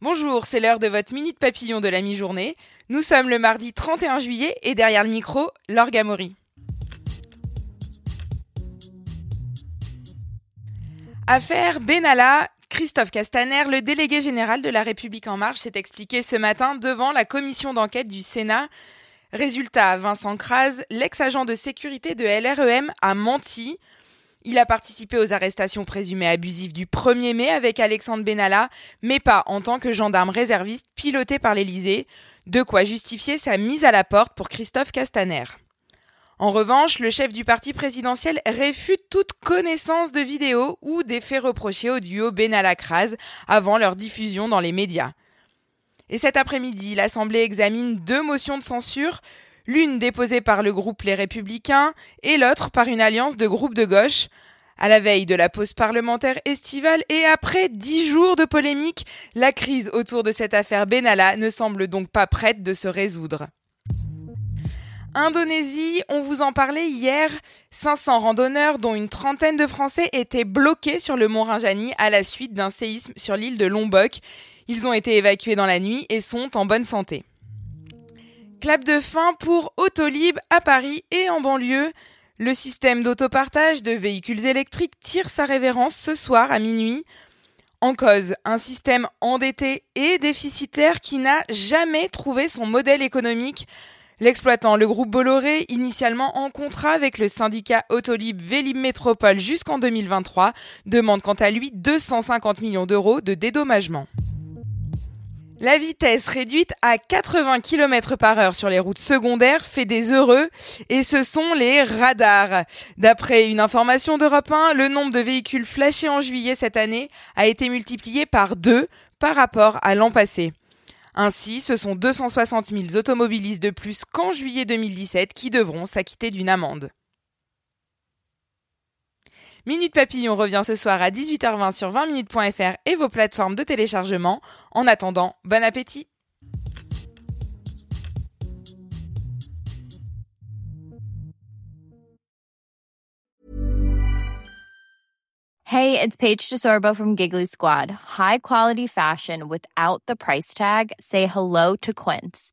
Bonjour, c'est l'heure de votre Minute Papillon de la mi-journée. Nous sommes le mardi 31 juillet et derrière le micro, Laure Gamory. Affaire Benalla, Christophe Castaner, le délégué général de La République En Marche, s'est expliqué ce matin devant la commission d'enquête du Sénat. Résultat, Vincent Kras, l'ex-agent de sécurité de LREM, a menti. Il a participé aux arrestations présumées abusives du 1er mai avec Alexandre Benalla, mais pas en tant que gendarme réserviste piloté par l'Élysée, de quoi justifier sa mise à la porte pour Christophe Castaner. En revanche, le chef du parti présidentiel réfute toute connaissance de vidéos ou des faits reprochés au duo Benalla-Kras avant leur diffusion dans les médias. Et cet après-midi, l'Assemblée examine deux motions de censure, l'une déposée par le groupe Les Républicains et l'autre par une alliance de groupes de gauche. À la veille de la pause parlementaire estivale et après dix jours de polémique, la crise autour de cette affaire Benalla ne semble donc pas prête de se résoudre. Indonésie, on vous en parlait hier, 500 randonneurs dont une trentaine de Français étaient bloqués sur le mont Rinjani à la suite d'un séisme sur l'île de Lombok. Ils ont été évacués dans la nuit et sont en bonne santé. Clap de fin pour Autolib à Paris et en banlieue. Le système d'autopartage de véhicules électriques tire sa révérence ce soir à minuit. En cause, un système endetté et déficitaire qui n'a jamais trouvé son modèle économique. L'exploitant, le groupe Bolloré, initialement en contrat avec le syndicat Autolib Vélib Métropole jusqu'en 2023, demande quant à lui 250 millions d'euros de dédommagement. La vitesse réduite à 80 km par heure sur les routes secondaires fait des heureux et ce sont les radars. D'après une information d'Europe 1, le nombre de véhicules flashés en juillet cette année a été multiplié par deux par rapport à l'an passé. Ainsi, ce sont 260 000 automobilistes de plus qu'en juillet 2017 qui devront s'acquitter d'une amende. Minute Papillon revient ce soir à 18h20 sur 20minutes.fr et vos plateformes de téléchargement. En attendant, bon appétit Hey, it's Paige DeSorbo from Giggly Squad. High quality fashion without the price tag. Say hello to Quince.